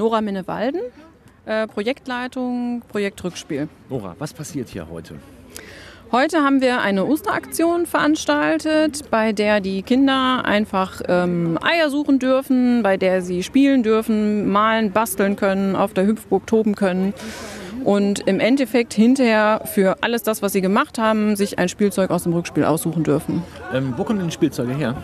Nora Minnewalden, äh, Projektleitung, Projekt Rückspiel. Nora, was passiert hier heute? Heute haben wir eine Osteraktion veranstaltet, bei der die Kinder einfach ähm, Eier suchen dürfen, bei der sie spielen dürfen, malen, basteln können, auf der Hüpfburg toben können und im Endeffekt hinterher für alles das, was sie gemacht haben, sich ein Spielzeug aus dem Rückspiel aussuchen dürfen. Ähm, wo kommen denn die Spielzeuge her?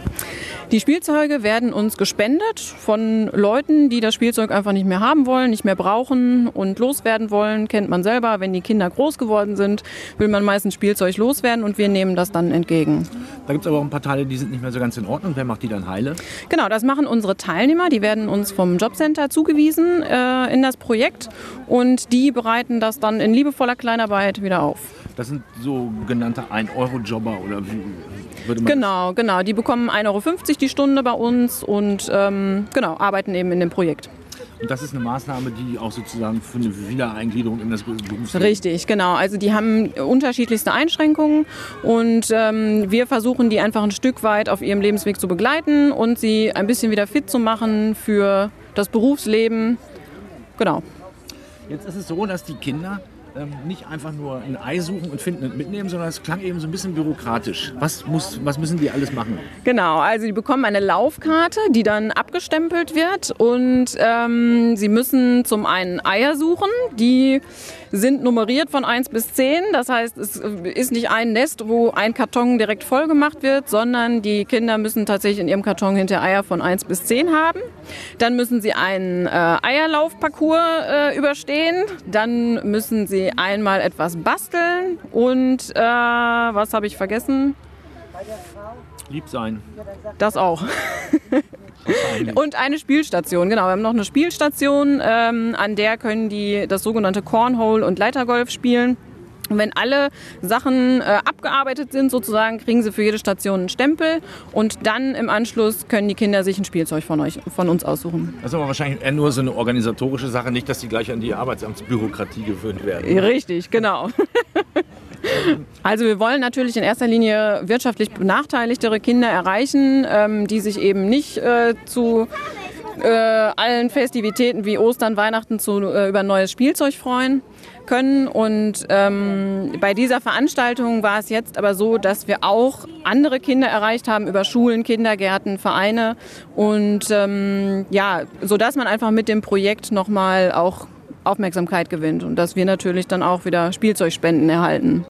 Die Spielzeuge werden uns gespendet von Leuten, die das Spielzeug einfach nicht mehr haben wollen, nicht mehr brauchen und loswerden wollen. Kennt man selber, wenn die Kinder groß geworden sind, will man meistens Spielzeug loswerden und wir nehmen das dann entgegen. Da gibt es aber auch ein paar Teile, die sind nicht mehr so ganz in Ordnung. Wer macht die dann heile? Genau, das machen unsere Teilnehmer. Die werden uns vom Jobcenter zugewiesen äh, in das Projekt und die bereiten das dann in liebevoller Kleinarbeit wieder auf. Das sind sogenannte 1-Euro-Jobber oder wie würde man Genau, genau. Die bekommen 1,50 Euro die Stunde bei uns und ähm, genau, arbeiten eben in dem Projekt. Und das ist eine Maßnahme, die auch sozusagen für eine Wiedereingliederung in das Berufsleben. Richtig, genau. Also die haben unterschiedlichste Einschränkungen und ähm, wir versuchen die einfach ein Stück weit auf ihrem Lebensweg zu begleiten und sie ein bisschen wieder fit zu machen für das Berufsleben. Genau. Jetzt ist es so, dass die Kinder ähm, nicht einfach nur ein Ei suchen und finden und mitnehmen, sondern es klang eben so ein bisschen bürokratisch. Was, muss, was müssen die alles machen? Genau, also die bekommen eine Laufkarte, die dann abgestempelt wird und ähm, sie müssen zum einen Eier suchen, die sind nummeriert von 1 bis 10. Das heißt, es ist nicht ein Nest, wo ein Karton direkt voll gemacht wird, sondern die Kinder müssen tatsächlich in ihrem Karton hinter Eier von 1 bis 10 haben. Dann müssen sie einen äh, Eierlaufparcours äh, überstehen. Dann müssen sie einmal etwas basteln und äh, was habe ich vergessen? Lieb sein. Das auch. Und eine Spielstation, genau. Wir haben noch eine Spielstation, ähm, an der können die das sogenannte Cornhole und Leitergolf spielen. Und wenn alle Sachen äh, abgearbeitet sind, sozusagen, kriegen sie für jede Station einen Stempel und dann im Anschluss können die Kinder sich ein Spielzeug von, euch, von uns aussuchen. Das ist aber wahrscheinlich eher nur so eine organisatorische Sache, nicht, dass die gleich an die Arbeitsamtsbürokratie gewöhnt werden. Richtig, genau. Also wir wollen natürlich in erster Linie wirtschaftlich benachteiligtere Kinder erreichen, ähm, die sich eben nicht äh, zu äh, allen Festivitäten wie Ostern, Weihnachten zu, äh, über neues Spielzeug freuen können. Und ähm, bei dieser Veranstaltung war es jetzt aber so, dass wir auch andere Kinder erreicht haben über Schulen, Kindergärten, Vereine und ähm, ja, so dass man einfach mit dem Projekt nochmal auch Aufmerksamkeit gewinnt und dass wir natürlich dann auch wieder Spielzeugspenden erhalten.